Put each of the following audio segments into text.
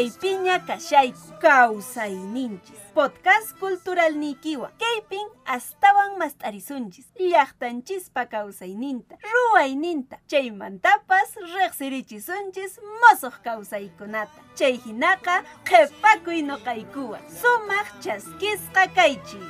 Alillanchu imaynalla ñankaypiña kashayku kawsayninchis podcast cultural nikiwa. Kaypin astawan mast'arisunchis. Llaqtanchispa kawsayninta ruwayninta chaymantapas riqsirichisunchis mosoq kawsaykunata chay hinaqa qhipakuy noqaykuwan sumaq chaskisqa kaychis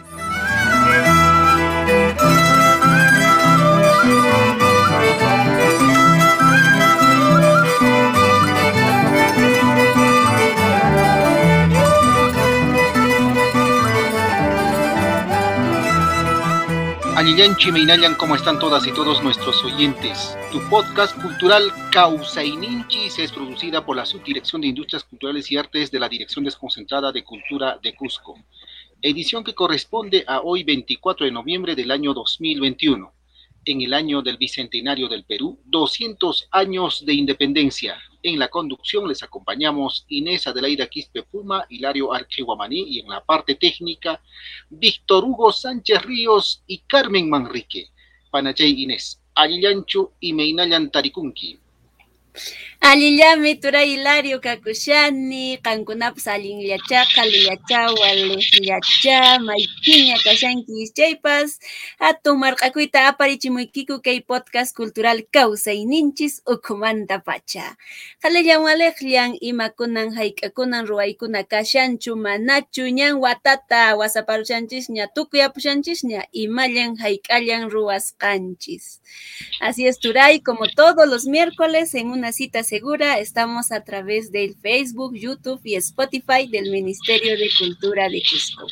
Anillanchi Meinayan, ¿cómo están todas y todos nuestros oyentes? Tu podcast cultural Causaininchis es producida por la Subdirección de Industrias Culturales y Artes de la Dirección Desconcentrada de Cultura de Cusco. Edición que corresponde a hoy 24 de noviembre del año 2021, en el año del Bicentenario del Perú, 200 años de independencia. En la conducción les acompañamos Inés Adelaida Quispe Puma, Hilario Archihuamaní y en la parte técnica Víctor Hugo Sánchez Ríos y Carmen Manrique. Panachay Inés, Alillanchu y Meinayan Tarikunki. Allillami turay Hilario kakushani, qankunapas allinllachaqa lillachawa liqllacha, maypiña kashanki chaypas, hatun marq'akuyta aparichimuykiku kay podcast cultural kawsayninchis ukhumanta pacha. Qalillan waliqllan imakunan hayk'akunan ruwaykuna kashanchu manachu ñan watata wasaparushanchisña tukuyapushanchisña imallan hayk'allan ruwasqanchis. Así es turay, como todos los miércoles en una cita segura, estamos a través del Facebook, YouTube y Spotify del Ministerio de Cultura de Cusco.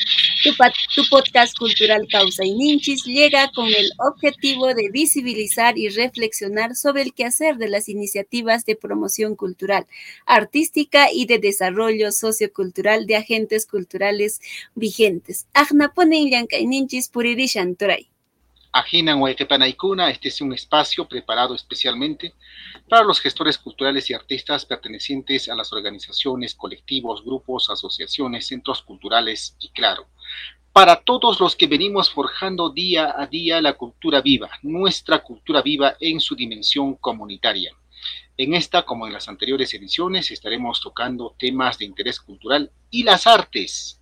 Tu, podcast cultural Causa y Ninchis llega con el objetivo de visibilizar y reflexionar sobre el quehacer de las iniciativas de promoción cultural, artística y de desarrollo sociocultural de agentes culturales vigentes. Ajnaponen Ninchis Puririshan Turay. Ajinan Huayquepanaicuna, este es un espacio preparado especialmente para los gestores culturales y artistas pertenecientes a las organizaciones, colectivos, grupos, asociaciones, centros culturales y, claro, para todos los que venimos forjando día a día la cultura viva, nuestra cultura viva en su dimensión comunitaria. En esta, como en las anteriores ediciones, estaremos tocando temas de interés cultural y las artes.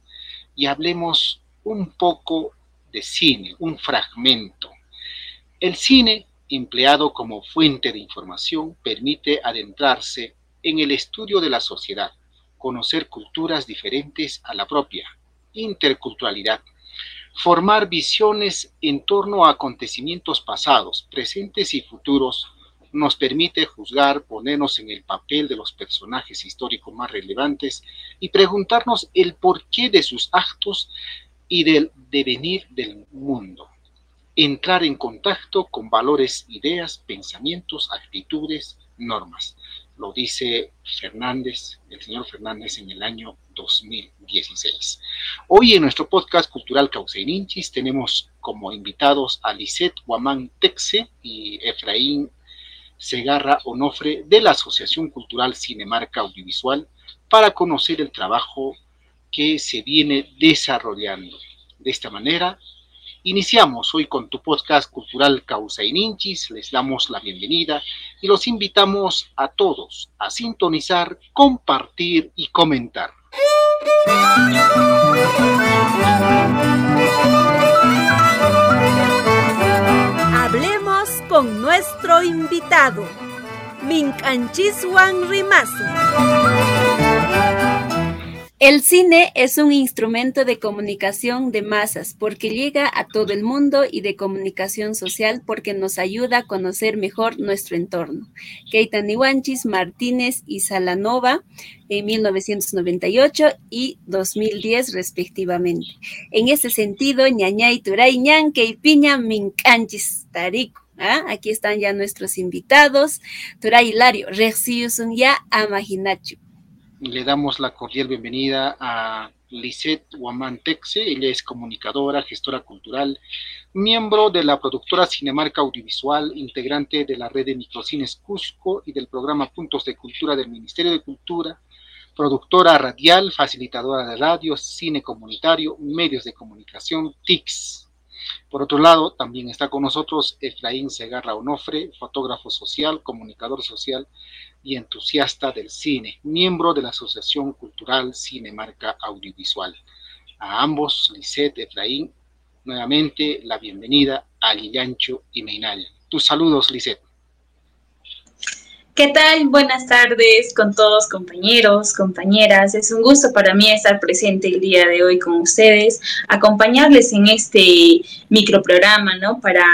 Y hablemos un poco de cine, un fragmento. El cine, empleado como fuente de información, permite adentrarse en el estudio de la sociedad, conocer culturas diferentes a la propia, interculturalidad, formar visiones en torno a acontecimientos pasados, presentes y futuros, nos permite juzgar, ponernos en el papel de los personajes históricos más relevantes y preguntarnos el porqué de sus actos y del devenir del mundo. Entrar en contacto con valores, ideas, pensamientos, actitudes, normas. Lo dice Fernández, el señor Fernández, en el año 2016. Hoy en nuestro podcast cultural Causeninchis tenemos como invitados a Lisette Guamán Texe y Efraín Segarra Onofre de la Asociación Cultural Cinemarca Audiovisual para conocer el trabajo que se viene desarrollando. De esta manera, iniciamos hoy con tu podcast cultural Causa y Ninchis, les damos la bienvenida y los invitamos a todos a sintonizar, compartir y comentar. Hablemos con nuestro invitado, Minchanchisuan Rimasu. El cine es un instrumento de comunicación de masas porque llega a todo el mundo y de comunicación social porque nos ayuda a conocer mejor nuestro entorno. Keitan Iwanchis, Martínez y Salanova en 1998 y 2010 respectivamente. En ese sentido, ñañay turay ñanque y piña mincanchis tarico. ¿Ah? Aquí están ya nuestros invitados. Turay Hilario, Rexiusun ya Amaginachu le damos la cordial bienvenida a Lisette Texe. Ella es comunicadora, gestora cultural, miembro de la productora Cinemarca Audiovisual, integrante de la red de microcines Cusco y del programa Puntos de Cultura del Ministerio de Cultura, productora radial, facilitadora de radio, cine comunitario, medios de comunicación, TICS. Por otro lado, también está con nosotros Efraín Segarra Onofre, fotógrafo social, comunicador social y entusiasta del cine, miembro de la Asociación Cultural Cinemarca Audiovisual. A ambos, Lisette, Efraín, nuevamente la bienvenida a Lillancho y Meinal. Tus saludos, Lisette. ¿Qué tal? Buenas tardes con todos compañeros, compañeras. Es un gusto para mí estar presente el día de hoy con ustedes, acompañarles en este microprograma, ¿no? Para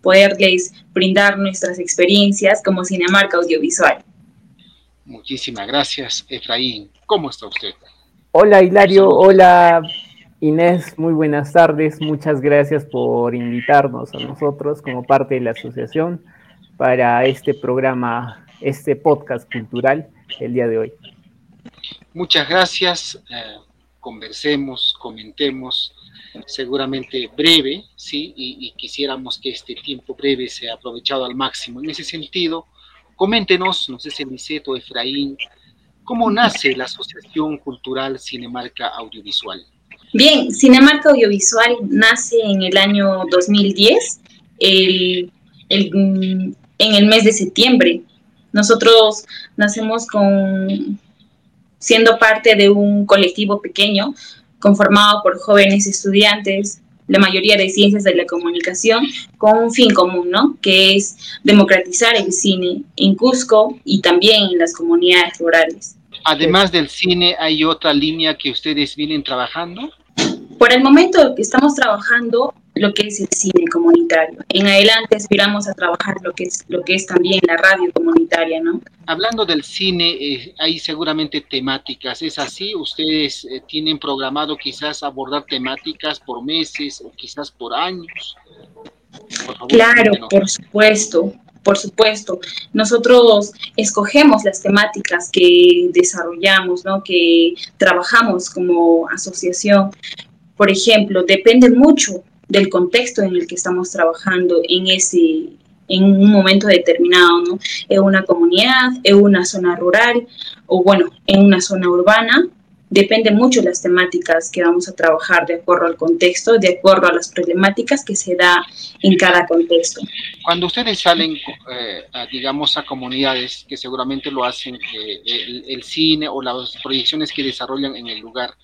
poderles brindar nuestras experiencias como Cinemarca Audiovisual. Muchísimas gracias, Efraín. ¿Cómo está usted? Hola, Hilario. Hola, Inés. Muy buenas tardes. Muchas gracias por invitarnos a nosotros como parte de la asociación para este programa este podcast cultural el día de hoy. Muchas gracias. Eh, conversemos, comentemos, seguramente breve, ¿sí? Y, quisiéramos que este tiempo breve sea aprovechado al máximo. En ese sentido, coméntenos, no sé si Niceto, Efraín, ¿cómo nace la Asociación Cultural Cinemarca Audiovisual? Bien, Cinemarca Audiovisual nace en el año 2010, en el mes de septiembre. Nosotros nacemos con siendo parte de un colectivo pequeño conformado por jóvenes estudiantes, la mayoría de ciencias de la comunicación, con un fin común, ¿no? Que es democratizar el cine en Cusco y también en las comunidades rurales. Además del cine, ¿hay otra línea que ustedes vienen trabajando? Por el momento estamos trabajando lo que es el cine comunitario. En adelante aspiramos a trabajar lo que es, lo que es también la radio comunitaria, ¿no? Hablando del cine, eh, hay seguramente temáticas, ¿es así? ¿Ustedes eh, tienen programado quizás abordar temáticas por meses o quizás por años? claro, por supuesto. Por supuesto, nosotros escogemos las temáticas que desarrollamos, ¿no? que trabajamos como asociación. Por ejemplo, depende mucho del contexto en el que estamos trabajando en ese en un momento determinado, ¿no? En una comunidad, en una zona rural o bueno, en una zona urbana, depende mucho de las temáticas que vamos a trabajar de acuerdo al contexto, de acuerdo a las problemáticas que se da en cada contexto. Cuando ustedes salen, eh, digamos, a comunidades que seguramente lo hacen, eh, el, cine o las proyecciones que desarrollan en el lugar,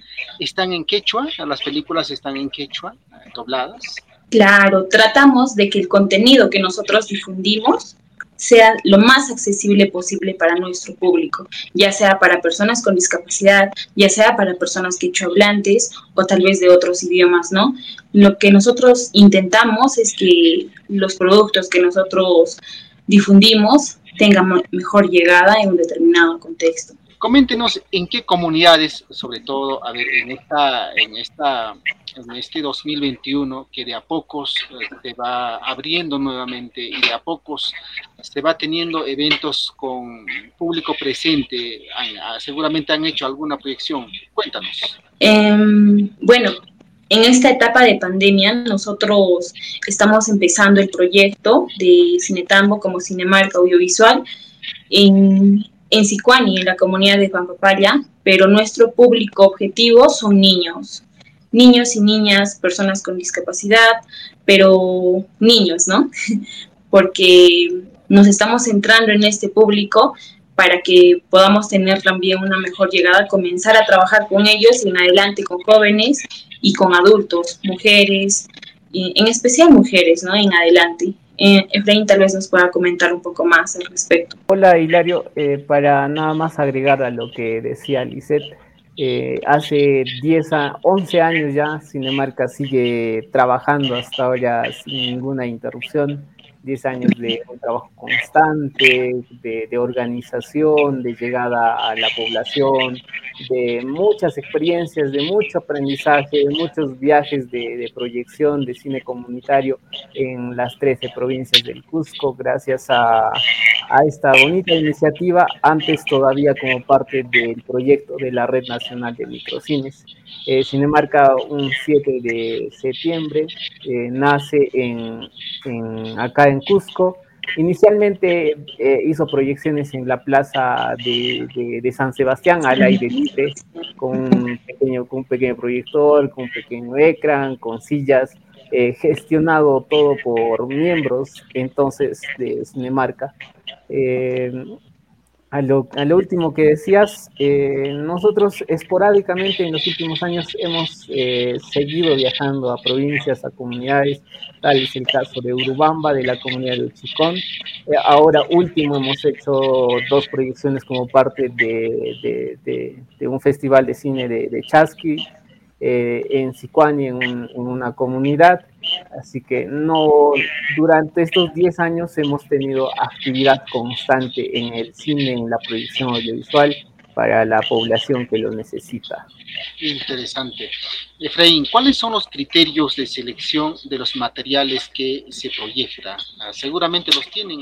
¿están en quechua? ¿Las películas están en quechua, eh, dobladas? Claro, tratamos de que el contenido que nosotros difundimos sea lo más accesible posible para nuestro público, ya sea para personas con discapacidad, ya sea para personas quechohablantes o tal vez de otros idiomas, ¿no? Lo que nosotros intentamos es que los productos que nosotros difundimos tengan mejor llegada en un determinado contexto. Coméntenos en qué comunidades, sobre todo, a ver, en esta, en esta en este 2021 que de a pocos eh, se va abriendo nuevamente y de a pocos se va teniendo eventos con público presente. Ah, seguramente han hecho alguna proyección. Cuéntanos. Em, bueno, en esta etapa de pandemia nosotros estamos empezando el proyecto de Cinetambo como Cinemarca Audiovisual en, en Sicuani, en la comunidad de Pampapaya, pero nuestro público objetivo son niños niños y niñas, personas con discapacidad, pero niños, ¿no? Porque nos estamos centrando en este público para que podamos tener también una mejor llegada, comenzar a trabajar con ellos en adelante con jóvenes y con adultos, mujeres, en especial mujeres, ¿no? En adelante. Eh, Efraín tal vez nos pueda comentar un poco más al respecto. Hola Hilario, eh, para nada más agregar a lo que decía Lisette, eh, hace 10 a 11 años ya Cinemarca sigue trabajando hasta ahora sin ninguna interrupción. 10 años de un trabajo constante, de, organización, de llegada a la población, de muchas experiencias, de mucho aprendizaje, de muchos viajes de, proyección de cine comunitario en las 13 provincias del Cusco, gracias a, esta bonita iniciativa, antes todavía como parte del proyecto de la Red Nacional de Microcines. Eh, Cinemarca un 7 de septiembre eh, nace en, acá en Cusco. Inicialmente eh, hizo proyecciones en la plaza de, San Sebastián al aire libre, con un, pequeño, con un pequeño proyector, con un pequeño ecran, con sillas eh, gestionado todo por miembros entonces de Cinemarca. Eh, a lo, último que decías, eh, nosotros esporádicamente en los últimos años hemos seguido viajando a provincias, a comunidades, tal es el caso de Urubamba, de la comunidad de Uchicón. ahora último hemos hecho dos proyecciones como parte de, un festival de cine de, de Chasqui, eh, en Sicuani, en, una comunidad. Así que no, durante estos 10 años hemos tenido actividad constante en el cine, en la proyección audiovisual para la población que lo necesita. Interesante. Efraín, ¿cuáles son los criterios de selección de los materiales que se proyecta? Ah, seguramente los tienen.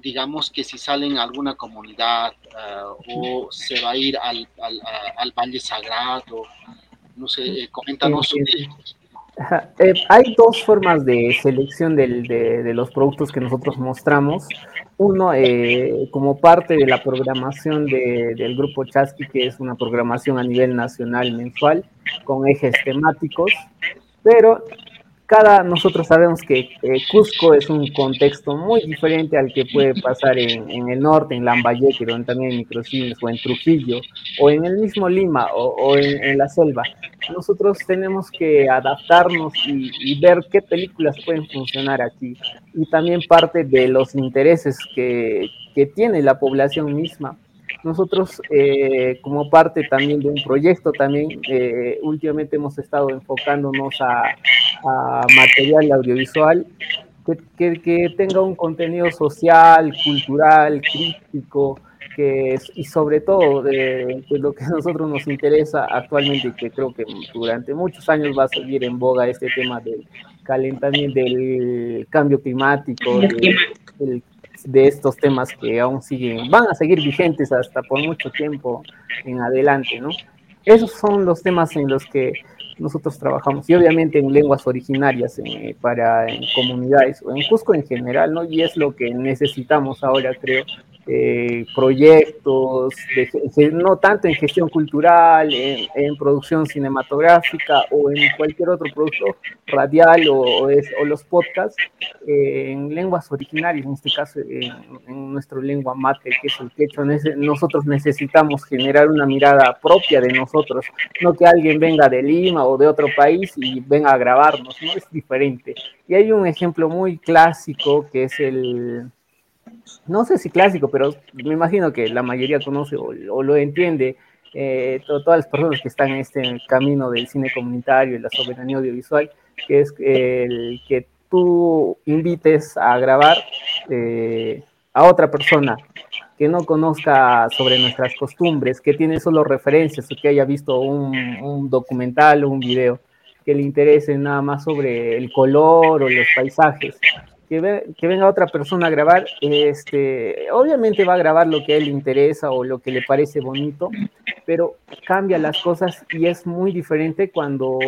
Digamos que si salen a alguna comunidad ah, o se va a ir al, al Valle Sagrado no sé, eh, coméntanos eh, hay dos formas de selección de, los productos que nosotros mostramos. Uno, eh, como parte de la programación del Grupo Chasqui, que es una programación a nivel nacional mensual con ejes temáticos, pero cada, nosotros sabemos que eh, Cusco es un contexto muy diferente al que puede pasar en, el norte, en Lambayeque, donde también hay microcines, o en Trujillo, o en el mismo Lima, o, en, la selva. Nosotros tenemos que adaptarnos y, ver qué películas pueden funcionar aquí, y también parte de los intereses que, que tiene la población misma. Nosotros, eh, como parte también de un proyecto, también eh, últimamente hemos estado enfocándonos a, material audiovisual que, que, tenga un contenido social, cultural, crítico, que, y sobre todo de, lo que a nosotros nos interesa actualmente y que creo que durante muchos años va a seguir en boga este tema del calentamiento, del cambio climático, del, de estos temas que aún siguen, van a seguir vigentes hasta por mucho tiempo en adelante, ¿no? Esos son los temas en los que nosotros trabajamos y obviamente en lenguas originarias eh, para en comunidades o en Cusco en general, ¿no? Y es lo que necesitamos ahora, creo, eh, proyectos, no tanto en gestión cultural, en, producción cinematográfica o en cualquier otro producto radial o, o los podcasts, eh, en lenguas originarias, en este caso en, en nuestra lengua mate, que es el quechua, nosotros necesitamos generar una mirada propia de nosotros, no que alguien venga de Lima o de otro país y venga a grabarnos, ¿no? Es diferente. Y hay un ejemplo muy clásico que es el no sé si clásico, pero me imagino que la mayoría conoce o, lo entiende, eh, todas las personas que están en este camino del cine comunitario y la soberanía audiovisual, que es el que tú invites a grabar eh, a otra persona que no conozca sobre nuestras costumbres, que tiene solo referencias o que haya visto un, un documental o un video, que le interese nada más sobre el color o los paisajes que, venga otra persona a grabar, este, obviamente va a grabar lo que a él interesa o lo que le parece bonito, pero cambia las cosas y es muy diferente cuando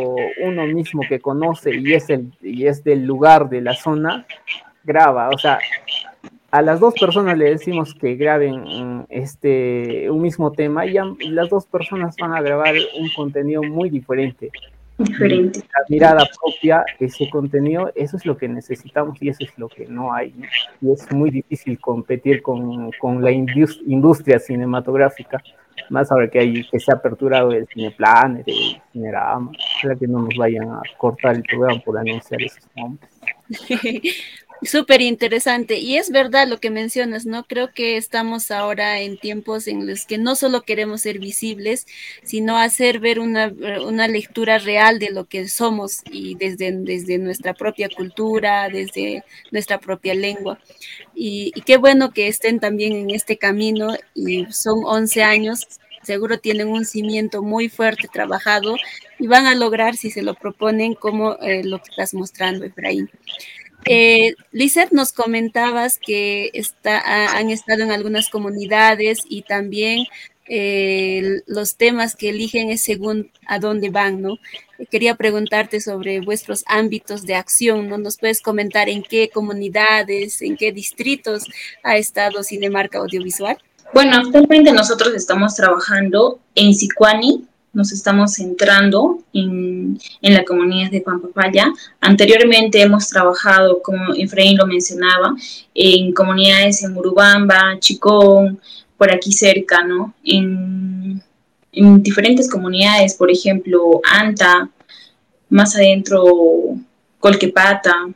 uno mismo que conoce y es, el, y es del lugar, de la zona, graba. O sea, a las dos personas le decimos que graben este, un mismo tema y las dos personas van a grabar un contenido muy diferente diferente. La mirada propia, ese contenido, eso es lo que necesitamos y eso es lo que no hay. Y es muy difícil competir con, con la industria cinematográfica, más ahora que, hay, que se ha aperturado el Cineplanet, el Cinerama, para que no nos vayan a cortar el programa por anunciar esos nombres. Súper interesante. Y es verdad lo que mencionas, ¿no? Creo que estamos ahora en tiempos en los que no solo queremos ser visibles, sino hacer ver una, una lectura real de lo que somos y desde, desde nuestra propia cultura, desde nuestra propia lengua. Y, qué bueno que estén también en este camino y son 11 años seguro tienen un cimiento muy fuerte trabajado y van a lograr, si se lo proponen, como eh, lo que estás mostrando, Efraín. Eh, Lizeth, nos comentabas que está, han estado en algunas comunidades y también eh, los temas que eligen es según a dónde van, ¿no? Quería preguntarte sobre vuestros ámbitos de acción, ¿no? ¿Nos puedes comentar en qué comunidades, en qué distritos ha estado Cinemarca Audiovisual? Bueno, actualmente nosotros estamos trabajando en Sicuani, nos estamos centrando en, en la comunidad de Pampapaya. Anteriormente hemos trabajado, como Efraín lo mencionaba, en comunidades en Urubamba, Chicón, por aquí cerca, ¿no? En, en diferentes comunidades, por ejemplo, Anta, más adentro, Colquepata.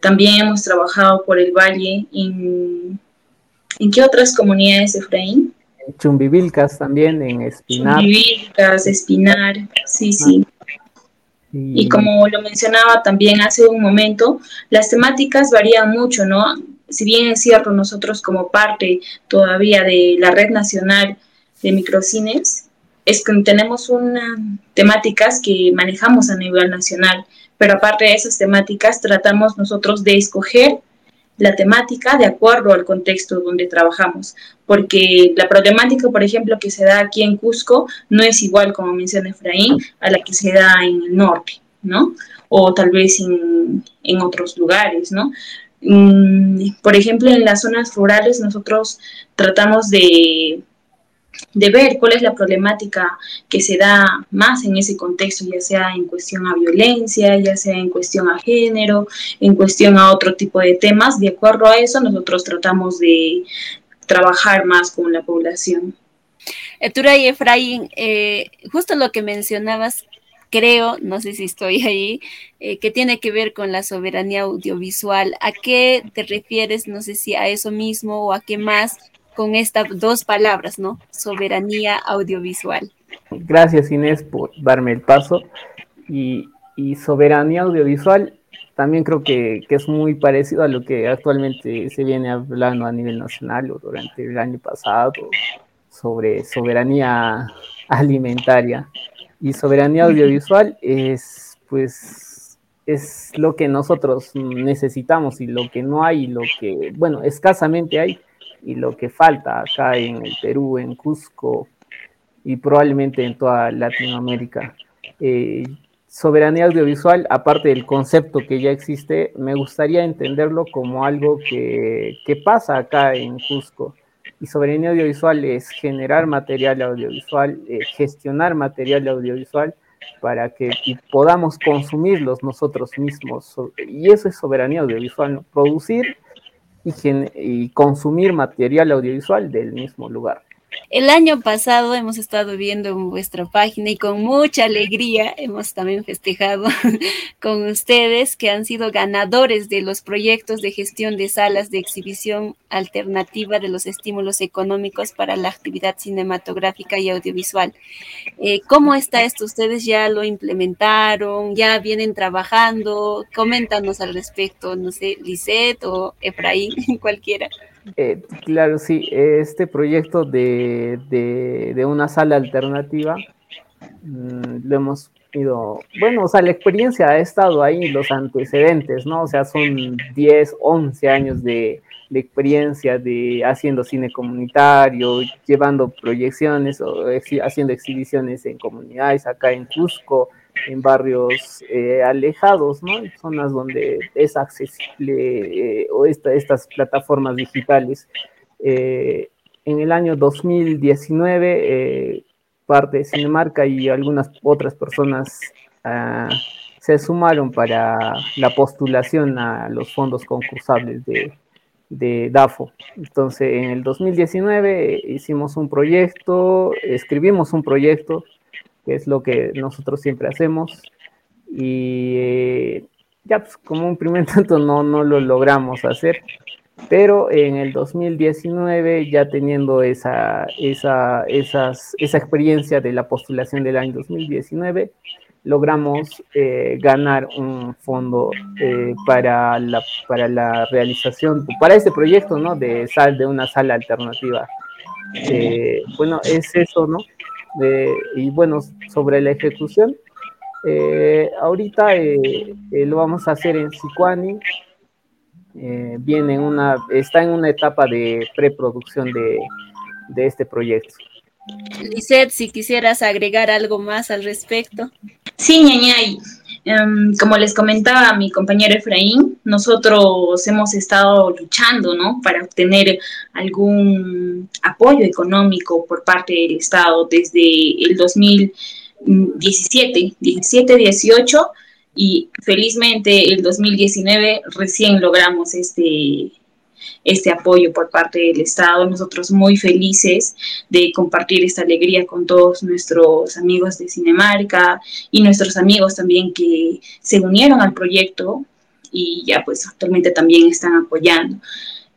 También hemos trabajado por el valle. ¿En, ¿en qué otras comunidades, Efraín? Chumbivilcas también, en Espinar. Chumbivilcas, Espinar, sí, sí. Y... como lo mencionaba también hace un momento, las temáticas varían mucho, ¿no? Si bien es cierto, nosotros como parte todavía de la red nacional de microcines, es que tenemos unas temáticas que manejamos a nivel nacional, pero aparte de esas temáticas tratamos nosotros de escoger la temática de acuerdo al contexto donde trabajamos, porque la problemática, por ejemplo, que se da aquí en Cusco no es igual, como menciona Efraín, a la que se da en el norte, ¿no? O tal vez en, en otros lugares, ¿no? Mm, por ejemplo, en las zonas rurales nosotros tratamos de de ver cuál es la problemática que se da más en ese contexto, ya sea en cuestión a violencia, ya sea en cuestión a género, en cuestión a otro tipo de temas. De acuerdo a eso, nosotros tratamos de trabajar más con la población. Etura y Efraín, eh, justo lo que mencionabas, creo, no sé si estoy ahí, eh, que tiene que ver con la soberanía audiovisual. ¿A qué te refieres? No sé si a eso mismo o a qué más con estas dos palabras, ¿no? Soberanía audiovisual. Gracias Inés por darme el paso. Y, soberanía audiovisual también creo que, es muy parecido a lo que actualmente se viene hablando a nivel nacional o durante el año pasado sobre soberanía alimentaria. Y soberanía audiovisual es, pues, es lo que nosotros necesitamos y lo que no hay, lo que, bueno, escasamente hay, y lo que falta acá en el Perú, en Cusco y probablemente en toda Latinoamérica. Eh, soberanía audiovisual, aparte del concepto que ya existe, me gustaría entenderlo como algo que, pasa acá en Cusco. Y soberanía audiovisual es generar material audiovisual, eh, gestionar material audiovisual para que podamos consumirlos nosotros mismos. Y eso es soberanía audiovisual, producir y, consumir material audiovisual del mismo lugar. El año pasado hemos estado viendo en vuestra página y con mucha alegría hemos también festejado con ustedes que han sido ganadores de los proyectos de gestión de salas de exhibición alternativa de los estímulos económicos para la actividad cinematográfica y audiovisual. Eh, ¿Cómo está esto? ¿Ustedes ya lo implementaron? ¿Ya vienen trabajando? Coméntanos al respecto, no sé, Lisette o Efraín, cualquiera. Eh, claro, sí, este proyecto de, de, una sala alternativa mm, lo hemos ido, bueno, o sea, la experiencia ha estado ahí, los antecedentes, ¿no? O sea, son 10, 11 años de, de experiencia de haciendo cine comunitario, llevando proyecciones o haciendo exhibiciones en comunidades acá en Cusco, en barrios eh, alejados, ¿no? En zonas donde es accesible eh, o estas plataformas digitales. Eh, en el año 2019, parte de Cinemarca y algunas otras personas ah, se sumaron para la postulación a los fondos concursables de, de DAFO. Entonces, en el 2019 hicimos un proyecto, escribimos un proyecto que es lo que nosotros siempre hacemos. Y eh, ya, pues, como un primer tanto no, no lo logramos hacer, pero en el 2019, ya teniendo esa, esa, esas, esa experiencia de la postulación del año 2019, logramos eh, ganar un fondo eh, para, la, para la realización, para este proyecto, ¿no? De, sal, de una sala alternativa. bueno, es eso, ¿no? Y bueno, sobre la ejecución, eh, ahorita eh, eh, lo vamos a hacer en Sicuani. viene una, está en una etapa de preproducción de, de este proyecto. Lisette, si quisieras agregar algo más al respecto. Sí, ñañay. Em, como les comentaba mi compañero Efraín, nosotros hemos estado luchando ¿no? para obtener algún apoyo económico por parte del Estado desde el 2017, 17-18 y felizmente el 2019 recién logramos este, este apoyo por parte del Estado. Nosotros muy felices de compartir esta alegría con todos nuestros amigos de Cinemarca y nuestros amigos también que se unieron al proyecto y ya pues actualmente también están apoyando.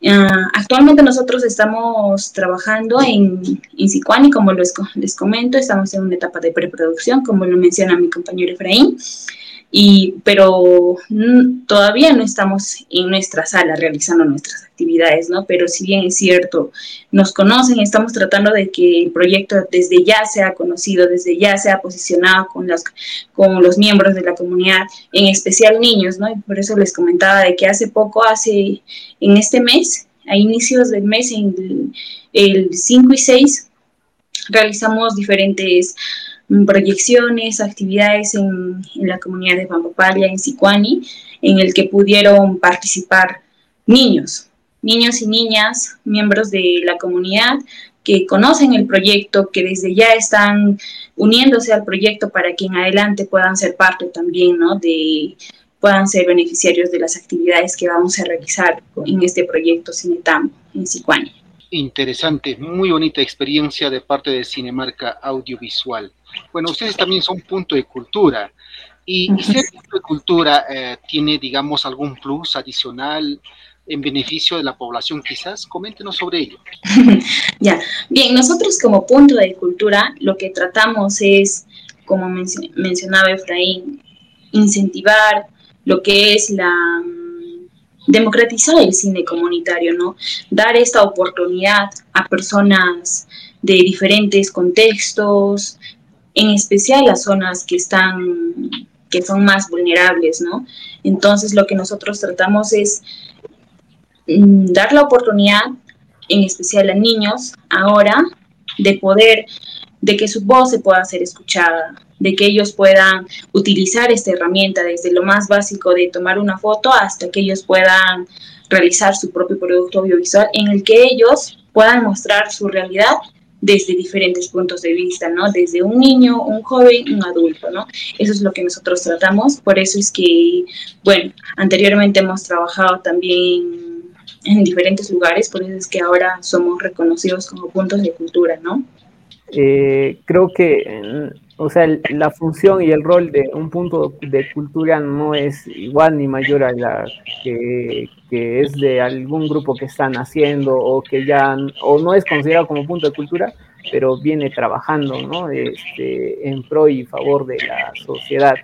Ah, actualmente nosotros estamos trabajando en, en como les, les comento, estamos en una etapa de preproducción, como lo menciona mi compañero Efraín y, pero todavía no estamos en nuestra sala realizando nuestras actividades, ¿no? Pero si bien es cierto, nos conocen, estamos tratando de que el proyecto desde ya sea conocido, desde ya sea posicionado con los, con los miembros de la comunidad, en especial niños, ¿no? Y por eso les comentaba de que hace poco, hace, en este mes, a inicios del mes, en el, el 5 y 6, realizamos diferentes proyecciones, actividades en, la comunidad de Pampapaya, en Sicuani, en el que pudieron participar niños, niños y niñas, miembros de la comunidad que conocen el proyecto, que desde ya están uniéndose al proyecto para que en adelante puedan ser parte también, ¿no? De, puedan ser beneficiarios de las actividades que vamos a realizar en este proyecto Cinetam en Sicuani. Interesante, muy bonita experiencia de parte de Cinemarca Audiovisual. Bueno, ustedes también son punto de cultura. Y, ser punto de cultura eh, tiene, digamos, algún plus adicional en beneficio de la población, quizás. Coméntenos sobre ello. ya, bien, nosotros como punto de cultura lo que tratamos es, como mencionaba Efraín, incentivar lo que es la democratizar el cine comunitario, ¿no? Dar esta oportunidad a personas de diferentes contextos, en especial las zonas que están que son más vulnerables, ¿no? Entonces lo que nosotros tratamos es mm, dar la oportunidad, en especial a niños, ahora, de poder, de que su voz se pueda ser escuchada, de que ellos puedan utilizar esta herramienta desde lo más básico de tomar una foto hasta que ellos puedan realizar su propio producto audiovisual en el que ellos puedan mostrar su realidad desde diferentes puntos de vista, ¿no? Desde un niño, un joven, un adulto, ¿no? Eso es lo que nosotros tratamos, por eso es que, bueno, anteriormente hemos trabajado también en diferentes lugares, por eso es que ahora somos reconocidos como puntos de cultura, ¿no? Eh, creo que, o sea, la función y el rol de un punto de cultura no es igual ni mayor a la que, que es de algún grupo que están haciendo o que ya, o no es considerado como punto de cultura, pero viene trabajando ¿no? este, en pro y favor de la sociedad.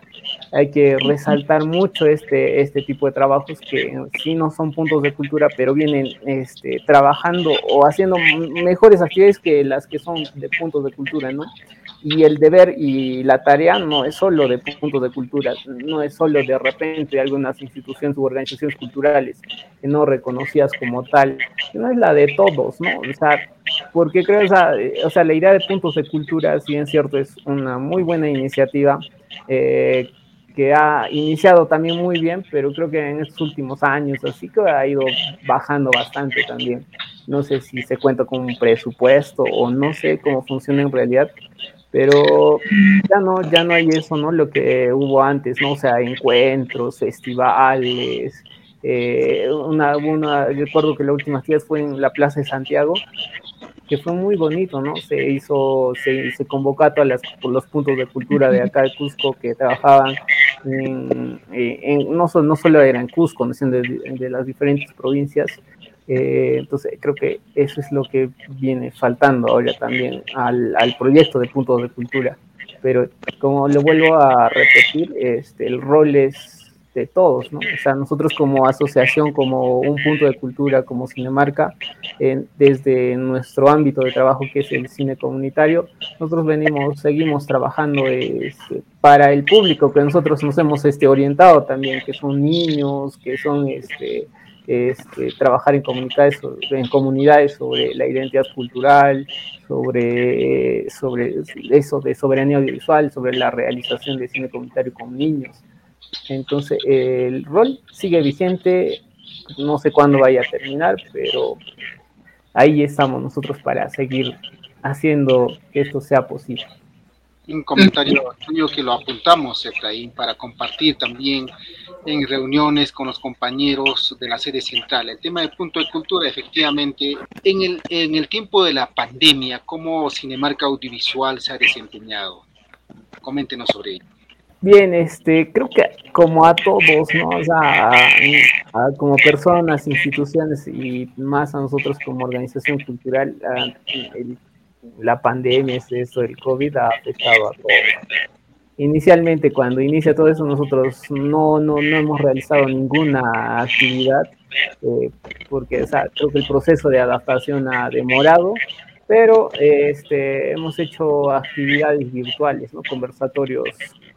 Hay que resaltar mucho este, este tipo de trabajos que sí no son puntos de cultura, pero vienen este, trabajando o haciendo mejores actividades que las que son de puntos de cultura, ¿no? y el deber y la tarea no es solo de puntos de cultura, no es solo de repente algunas instituciones u organizaciones culturales que no reconocidas como tal, sino es la de todos, ¿no? O sea, porque creo, o sea, la idea de puntos de cultura, si bien cierto, es una muy buena iniciativa eh, que ha iniciado también muy bien, pero creo que en estos últimos años así que ha ido bajando bastante también. No sé si se cuenta con un presupuesto o no sé cómo funciona en realidad, pero ya no, ya no hay eso, ¿no? Lo que hubo antes, ¿no? O sea, encuentros, festivales, eh, una, una, recuerdo que la última días fue en la Plaza de Santiago, que fue muy bonito, ¿no? Se hizo, se, se convocó a todos los puntos de cultura de acá de Cusco que trabajaban en, no, no solo era en Cusco, sino de, de las diferentes provincias, eh, entonces creo que eso es lo que viene faltando ahora también al, al, proyecto de puntos de cultura. Pero como le vuelvo a repetir, este, el rol es de todos, ¿no? O sea, nosotros como asociación, como un punto de cultura, como Cinemarca, desde nuestro ámbito de trabajo que es el cine comunitario, nosotros venimos, seguimos trabajando este, para el público que nosotros nos hemos este, orientado también, que son niños, que son este, este, trabajar en comunidades, en comunidades sobre la identidad cultural, sobre, sobre eso de soberanía audiovisual, sobre la realización de cine comunitario con niños. Entonces, el rol sigue vigente, no sé cuándo vaya a terminar, pero ahí estamos nosotros para seguir haciendo que esto sea posible. Un comentario tuyo que lo apuntamos, Efraín, para compartir también en reuniones con los compañeros de la sede central. El tema del punto de cultura, efectivamente, en el, en el tiempo de la pandemia, ¿cómo Cinemarca Audiovisual se ha desempeñado? Coméntenos sobre ello. Bien, este, creo que como a todos, ¿no? O sea, como personas, instituciones y más a nosotros como organización cultural, la pandemia, esto del COVID ha afectado a todos. Inicialmente, cuando inicia todo eso, nosotros no, no, no hemos realizado ninguna actividad, eh, porque creo que el proceso de adaptación ha demorado pero este, hemos hecho actividades virtuales, ¿no? conversatorios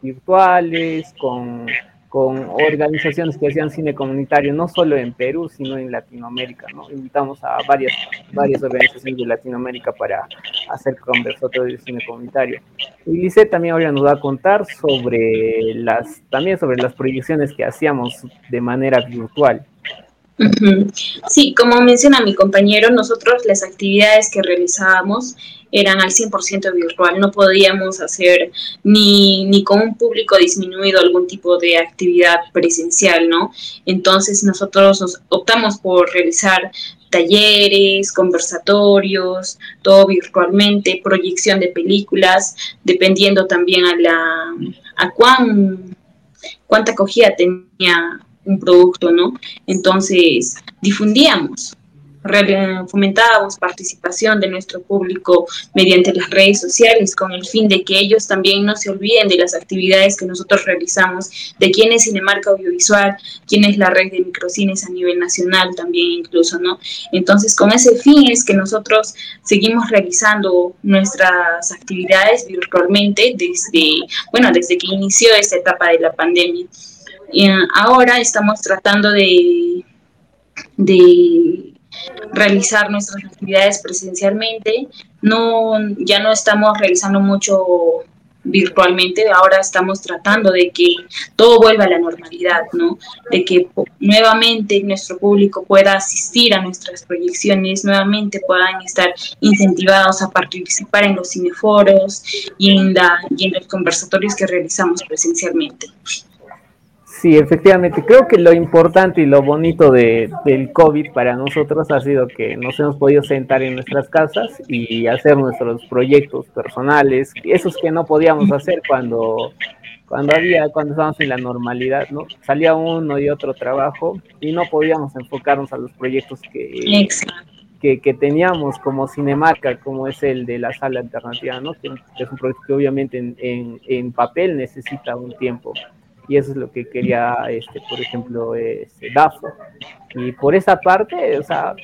virtuales, con, con, organizaciones que hacían cine comunitario, no solo en Perú, sino en Latinoamérica. ¿no? Invitamos a varias, varias organizaciones de Latinoamérica para hacer conversatorios de cine comunitario. Y Lice también ahora nos va a contar sobre las, también sobre las proyecciones que hacíamos de manera virtual. Sí, como menciona mi compañero, nosotros las actividades que realizábamos eran al 100% virtual, no podíamos hacer ni, ni con un público disminuido algún tipo de actividad presencial, ¿no? Entonces nosotros nos optamos por realizar talleres, conversatorios, todo virtualmente, proyección de películas, dependiendo también a la a cuán cuánta acogida tenía un producto, ¿no? Entonces, difundíamos, fomentábamos participación de nuestro público mediante las redes sociales con el fin de que ellos también no se olviden de las actividades que nosotros realizamos, de quién es Cinemarca Audiovisual, quién es la red de microcines a nivel nacional también incluso, ¿no? Entonces, con ese fin es que nosotros seguimos realizando nuestras actividades virtualmente desde, bueno, desde que inició esta etapa de la pandemia. Y ahora estamos tratando de, de realizar nuestras actividades presencialmente. No, ya no estamos realizando mucho virtualmente, ahora estamos tratando de que todo vuelva a la normalidad, ¿no? De que nuevamente nuestro público pueda asistir a nuestras proyecciones, nuevamente puedan estar incentivados a participar en los cineforos y en, la, y en los conversatorios que realizamos presencialmente. Sí, efectivamente. Creo que lo importante y lo bonito de, del COVID para nosotros ha sido que nos hemos podido sentar en nuestras casas y hacer nuestros proyectos personales, esos que no podíamos hacer cuando, cuando había, cuando estábamos en la normalidad, ¿no? Salía uno y otro trabajo y no podíamos enfocarnos a los proyectos que, que, que, teníamos como Cinemarca, como es el de la sala alternativa, ¿no? Que, es un proyecto que obviamente en, en, en papel necesita un tiempo y eso es lo que quería, este, por ejemplo, este, DAFO. Y por esa parte, o sea,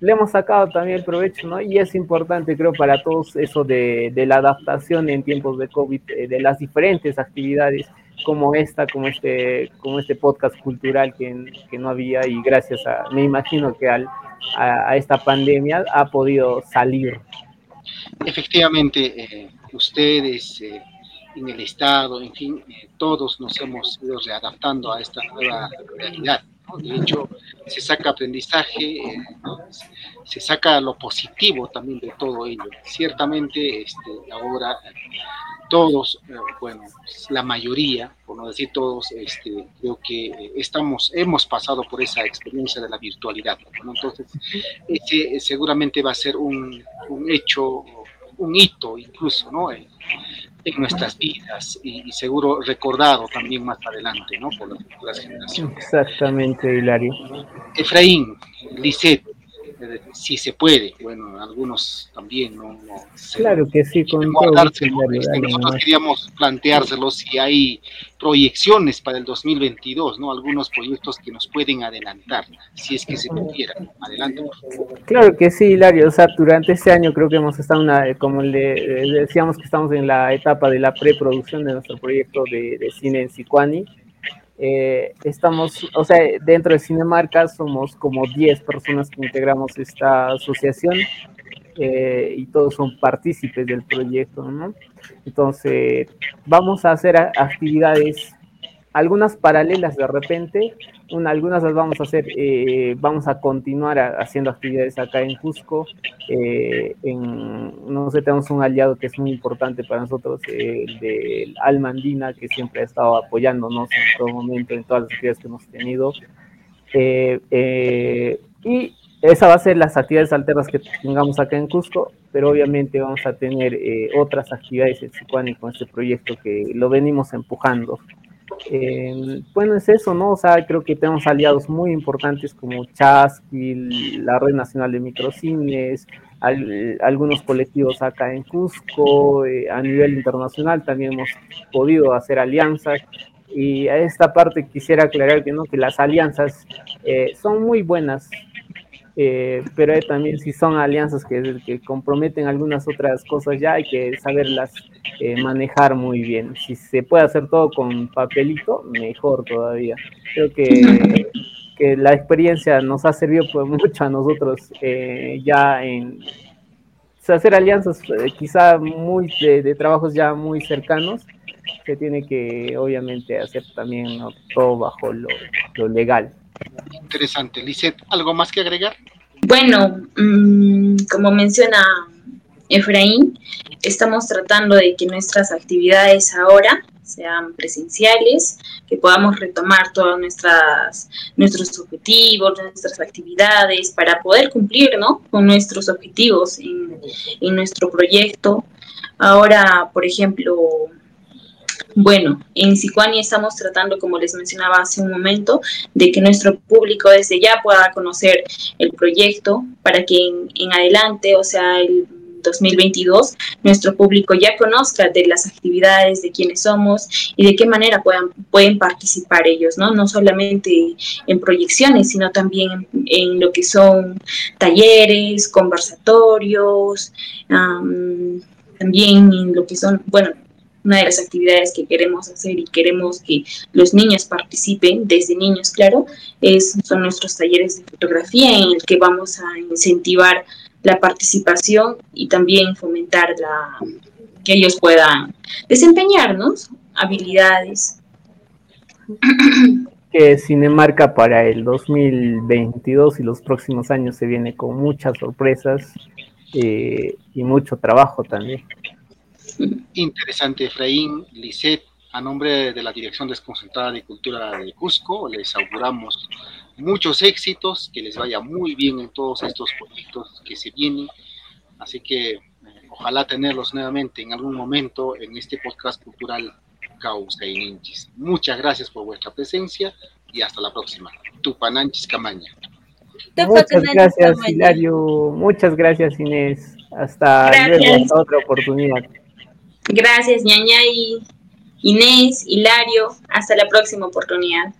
le hemos sacado también el provecho, ¿no? Y es importante, creo, para todos eso de, de la adaptación en tiempos de COVID, eh, de las diferentes actividades como esta, como este, como este podcast cultural que, que no había y gracias a, me imagino que al, a, a esta pandemia ha podido salir. Efectivamente, eh, ustedes... Eh en el Estado, en fin, eh, todos nos hemos ido readaptando a esta nueva realidad. De hecho, se saca aprendizaje, eh, se saca lo positivo también de todo ello. Ciertamente, este, ahora todos, eh, bueno, la mayoría, por no decir todos, este, creo que estamos, hemos pasado por esa experiencia de la virtualidad. Entonces, ese seguramente va a ser un, un hecho, un hito incluso, ¿no? En nuestras vidas y, seguro recordado también más adelante, ¿no? Por las, generaciones. Exactamente, Hilario. Efraín, Lisette, eh, si se puede, bueno, algunos también no. claro que sí, con este, nosotros queríamos planteárselo si hay proyecciones para el 2022, ¿no? Algunos proyectos que nos pueden adelantar, si es que se pudiera. Adelante, Claro que sí, Hilario. O sea, durante este año creo que hemos estado, una, como le, decíamos que estamos en la etapa de la preproducción de nuestro proyecto de, de cine en Sicuani eh, estamos, o sea, dentro de Cinemarca somos como 10 personas que integramos esta asociación eh, y todos son partícipes del proyecto, ¿no? Entonces, vamos a hacer actividades algunas paralelas de repente, algunas las vamos a hacer, eh, vamos a continuar haciendo actividades acá en Cusco. Eh, no sé, tenemos un aliado que es muy importante para nosotros, el de Alma Andina, que siempre ha estado apoyándonos en todo momento en todas las actividades que hemos tenido. y esa va a ser las actividades alternas que tengamos acá en Cusco, pero obviamente vamos a tener eh, otras actividades en Sicuani con este proyecto que lo venimos empujando. Eh, bueno, es eso, ¿no? O sea, creo que tenemos aliados muy importantes como Chasqui, la Red Nacional de Microcines, algunos colectivos acá en Cusco, eh, a nivel internacional también hemos podido hacer alianzas. Y a esta parte quisiera aclarar que, ¿no? que las alianzas son muy buenas, eh, pero también si son alianzas que, que, comprometen algunas otras cosas ya hay que saberlas eh, manejar muy bien. Si se puede hacer todo con papelito, mejor todavía. Creo que, que la experiencia nos ha servido pues, mucho a nosotros eh, ya en hacer alianzas quizá muy de, trabajos ya muy cercanos se tiene que obviamente hacer también todo bajo lo, lo legal. Interesante. Lisette, ¿algo más que agregar? Bueno, mm, como menciona Efraín, estamos tratando de que nuestras actividades ahora sean presenciales, que podamos retomar todos nuestras, nuestros objetivos, nuestras actividades para poder cumplir ¿no? con nuestros objetivos en, en nuestro proyecto. Ahora, por ejemplo, bueno, en Sicuani estamos tratando, como les mencionaba hace un momento, de que nuestro público desde ya pueda conocer el proyecto para que en, adelante, o sea, el 2022, nuestro público ya conozca de las actividades, de quiénes somos y de qué manera puedan, pueden participar ellos, ¿no? No solamente en proyecciones, sino también en, lo que son talleres, conversatorios, también en lo que son, bueno, una de las actividades que queremos hacer y queremos que los niños participen, desde niños, claro, es, son nuestros talleres de fotografía en el que vamos a incentivar la participación y también fomentar la, que ellos puedan desempeñarnos habilidades. Que Cinemarca para el 2022 y los próximos años se viene con muchas sorpresas eh, y mucho trabajo también. Interesante, Efraín, Lisset, a nombre de la Dirección Desconcentrada de Cultura de Cusco, les auguramos muchos éxitos, que les vaya muy bien en todos estos proyectos que se vienen. Así que eh, ojalá tenerlos nuevamente en algún momento en este podcast cultural Causa y Ninchis. Muchas gracias por vuestra presencia y hasta la próxima. Tupananchis Camaña. Muchas gracias, Hilario. Muchas gracias, Inés. Hasta luego, hasta otra oportunidad. Gracias, ñaña y Inés, Hilario. Hasta la próxima oportunidad.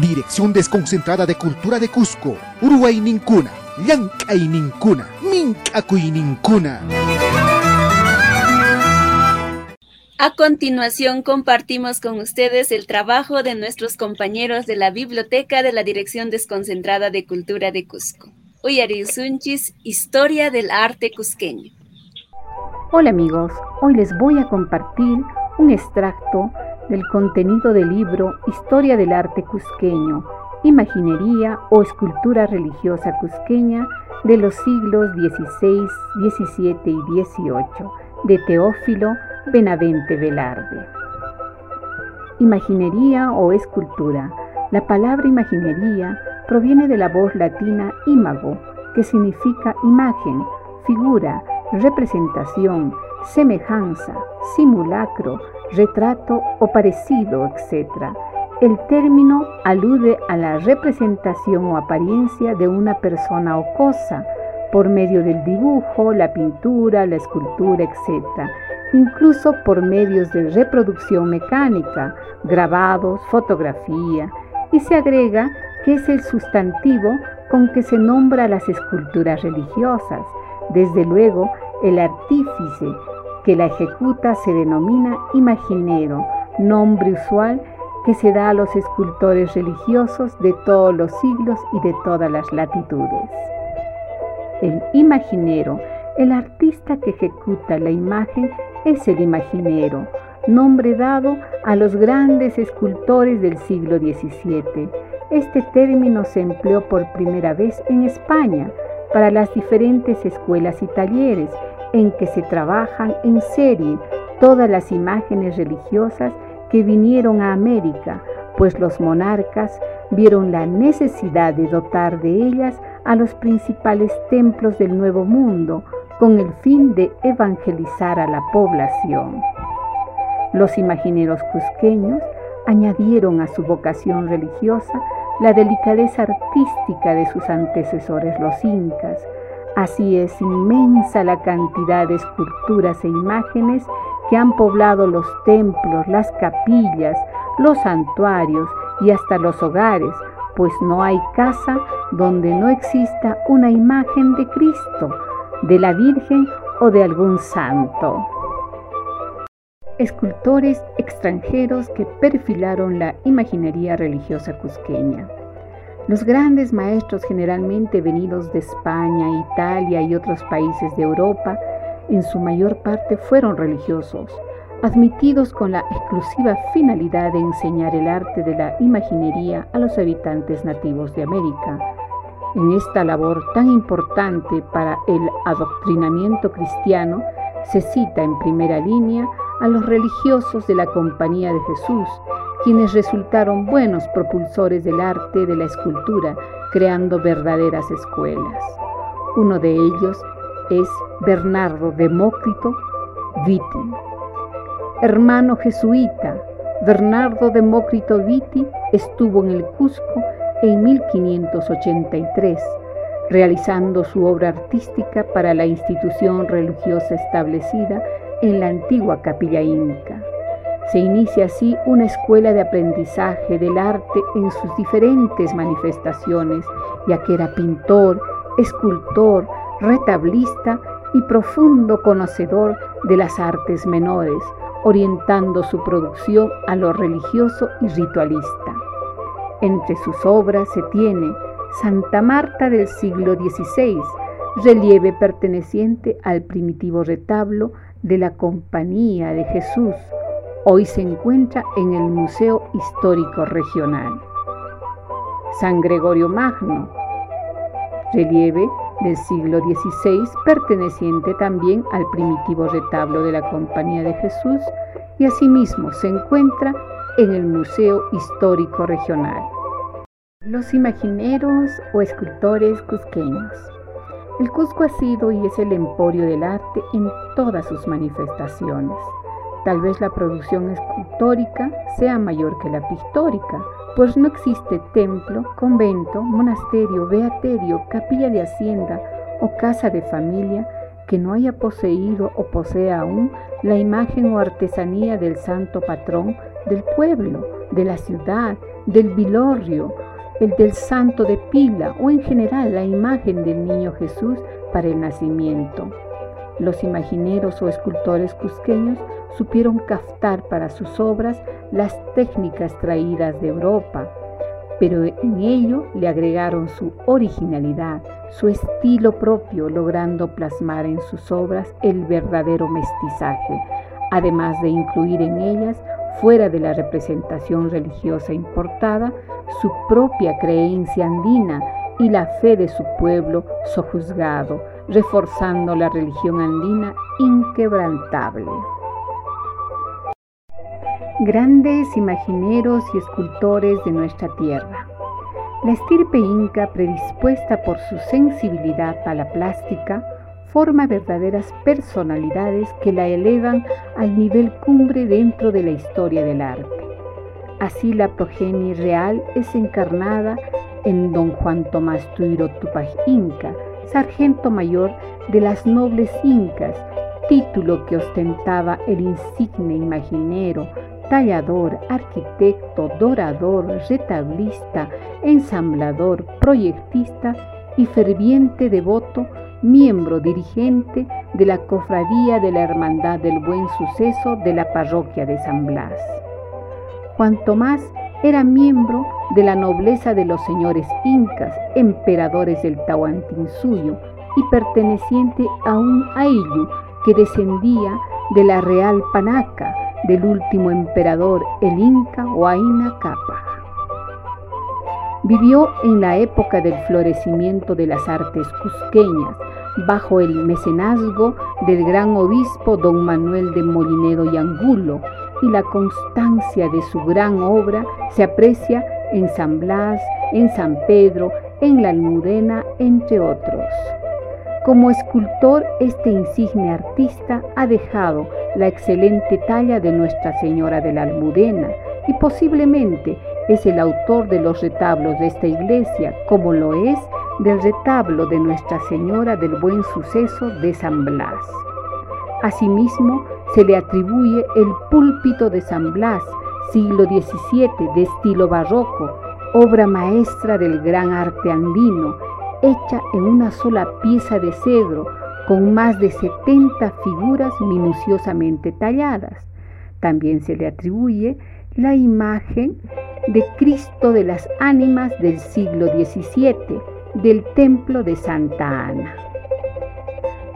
Dirección Desconcentrada de Cultura de Cusco, Uruguay Nincuna, Llancay Nincuna, Mincacuy Nincuna. A continuación compartimos con ustedes el trabajo de nuestros compañeros de la Biblioteca de la Dirección Desconcentrada de Cultura de Cusco. Sunchis, Historia del Arte Cusqueño. Hola amigos, hoy les voy a compartir un extracto del contenido del libro Historia del Arte Cusqueño, Imaginería o Escultura Religiosa Cusqueña de los siglos XVI, XVII y XVIII, de Teófilo Benavente Velarde. Imaginería o escultura. La palabra imaginería proviene de la voz latina imago, que significa imagen, figura, representación, semejanza, simulacro, retrato o parecido, etc. El término alude a la representación o apariencia de una persona o cosa por medio del dibujo, la pintura, la escultura, etc incluso por medios de reproducción mecánica, grabados, fotografía, y se agrega que es el sustantivo con que se nombra las esculturas religiosas. Desde luego, el artífice que la ejecuta se denomina imaginero, nombre usual que se da a los escultores religiosos de todos los siglos y de todas las latitudes. El imaginero. El artista que ejecuta la imagen es el imaginero, nombre dado a los grandes escultores del siglo XVII. Este término se empleó por primera vez en España para las diferentes escuelas y talleres en que se trabajan en serie todas las imágenes religiosas que vinieron a América, pues los monarcas vieron la necesidad de dotar de ellas a los principales templos del Nuevo Mundo con el fin de evangelizar a la población. Los imagineros cusqueños añadieron a su vocación religiosa la delicadeza artística de sus antecesores los incas. Así es inmensa la cantidad de esculturas e imágenes que han poblado los templos, las capillas, los santuarios y hasta los hogares, pues no hay casa donde no exista una imagen de Cristo, de la Virgen o de algún santo. Escultores extranjeros que perfilaron la imaginería religiosa cusqueña. Los grandes maestros generalmente venidos de España, Italia y otros países de Europa, en su mayor parte fueron religiosos, admitidos con la exclusiva finalidad de enseñar el arte de la imaginería a los habitantes nativos de América. En esta labor tan importante para el adoctrinamiento cristiano, se cita en primera línea a los religiosos de la Compañía de Jesús, quienes resultaron buenos propulsores del arte de la escultura, creando verdaderas escuelas. Uno de ellos es Bernardo Demócrito Viti. Hermano jesuita, Bernardo Demócrito Viti estuvo en el Cusco en 1583, realizando su obra artística para la institución religiosa establecida en la antigua capilla inca. Se inicia así una escuela de aprendizaje del arte en sus diferentes manifestaciones, ya que era pintor, escultor, retablista y profundo conocedor de las artes menores, orientando su producción a lo religioso y ritualista. Entre sus obras se tiene Santa Marta del siglo XVI, relieve perteneciente al primitivo retablo de la Compañía de Jesús, Hoy se encuentra en el Museo Histórico Regional. San Gregorio Magno, relieve del siglo XVI, perteneciente también al primitivo retablo de la Compañía de Jesús y asimismo se encuentra en el Museo Histórico Regional. Los imagineros o escultores cusqueños. El Cusco ha sido y es el emporio del arte en todas sus manifestaciones. Tal vez la producción escultórica sea mayor que la pictórica, pues no existe templo, convento, monasterio, beaterio, capilla de hacienda o casa de familia que no haya poseído o posea aún la imagen o artesanía del santo patrón del pueblo, de la ciudad, del vilorrio, el del santo de pila o en general la imagen del niño Jesús para el nacimiento. Los imagineros o escultores cusqueños supieron captar para sus obras las técnicas traídas de Europa, pero en ello le agregaron su originalidad, su estilo propio, logrando plasmar en sus obras el verdadero mestizaje, además de incluir en ellas, fuera de la representación religiosa importada, su propia creencia andina y la fe de su pueblo sojuzgado, reforzando la religión andina inquebrantable. Grandes imagineros y escultores de nuestra tierra. La estirpe inca, predispuesta por su sensibilidad a la plástica, forma verdaderas personalidades que la elevan al nivel cumbre dentro de la historia del arte. Así la progenie real es encarnada en don Juan Tomás Tuiro Tupac Inca, sargento mayor de las nobles incas, título que ostentaba el insigne imaginero, tallador, arquitecto, dorador, retablista, ensamblador, proyectista y ferviente devoto, miembro dirigente de la Cofradía de la Hermandad del Buen Suceso de la parroquia de San Blas. Juan Tomás era miembro de la nobleza de los señores incas, emperadores del Tahuantinsuyo, y perteneciente a un ayllu que descendía de la real panaca del último emperador, el Inca Huayna Capac. Vivió en la época del florecimiento de las artes cusqueñas, bajo el mecenazgo del gran obispo don Manuel de Molinedo y Angulo, y la constancia de su gran obra se aprecia en San Blas, en San Pedro, en la Almudena, entre otros. Como escultor, este insigne artista ha dejado la excelente talla de Nuestra Señora de la Almudena y posiblemente es el autor de los retablos de esta iglesia, como lo es del retablo de Nuestra Señora del Buen Suceso de San Blas. Asimismo, se le atribuye el púlpito de San Blas, siglo XVII, de estilo barroco, obra maestra del gran arte andino, hecha en una sola pieza de cedro, con más de 70 figuras minuciosamente talladas. También se le atribuye la imagen de Cristo de las Ánimas del siglo XVII, del Templo de Santa Ana.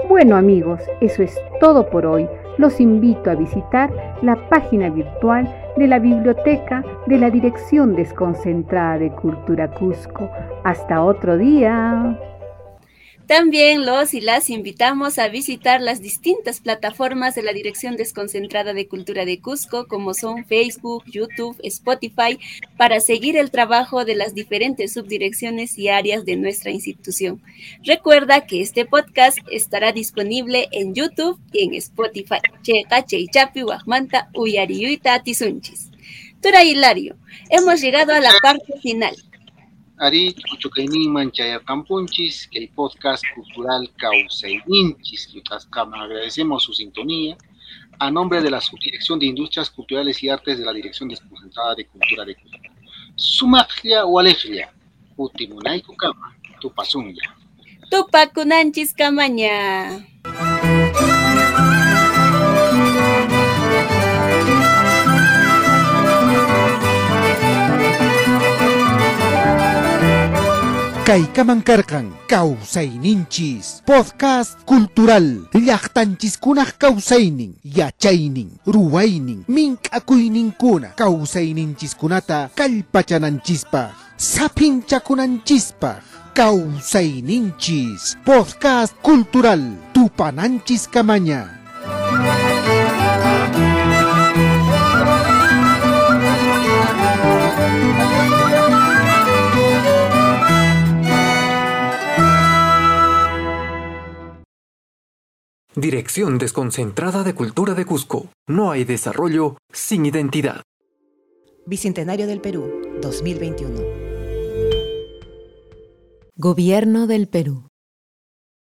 Bueno amigos, eso es todo por hoy. Los invito a visitar la página virtual de la Biblioteca de la Dirección Desconcentrada de Cultura Cusco. Hasta otro día. También los y las invitamos a visitar las distintas plataformas de la Dirección Desconcentrada de Cultura de Cusco, como son Facebook, YouTube, Spotify, para seguir el trabajo de las diferentes subdirecciones y áreas de nuestra institución. Recuerda que este podcast estará disponible en YouTube y en Spotify. Checa, Cheichapi, Guajmanta, Uyariyuita, Tizunchis. Tura Hilario, hemos llegado a la parte final. Ari, Chuchucainin Campunchis, que el podcast cultural Causeininchis, agradecemos su sintonía. A nombre de la Subdirección de Industrias Culturales y Artes de la Dirección Desconcentrada de Cultura de Cusco. Sumaglia o Alegria, Utimunay Kukama, Tupasunya. Tupakunanchis Camaña. Kaikamankarkan Kausaininchis Podcast Cultural Llaqtanchis kunaq kawsaynin yachaynin ruwaynin mink'akuyninkuna kawsayninchis kunata kallpachananchispaq sapinchakunanchispaq Kausaininchis Podcast Cultural Tupananchis Kamaña Dirección Desconcentrada de Cultura de Cusco. No hay desarrollo sin identidad. Bicentenario del Perú, 2021. Gobierno del Perú.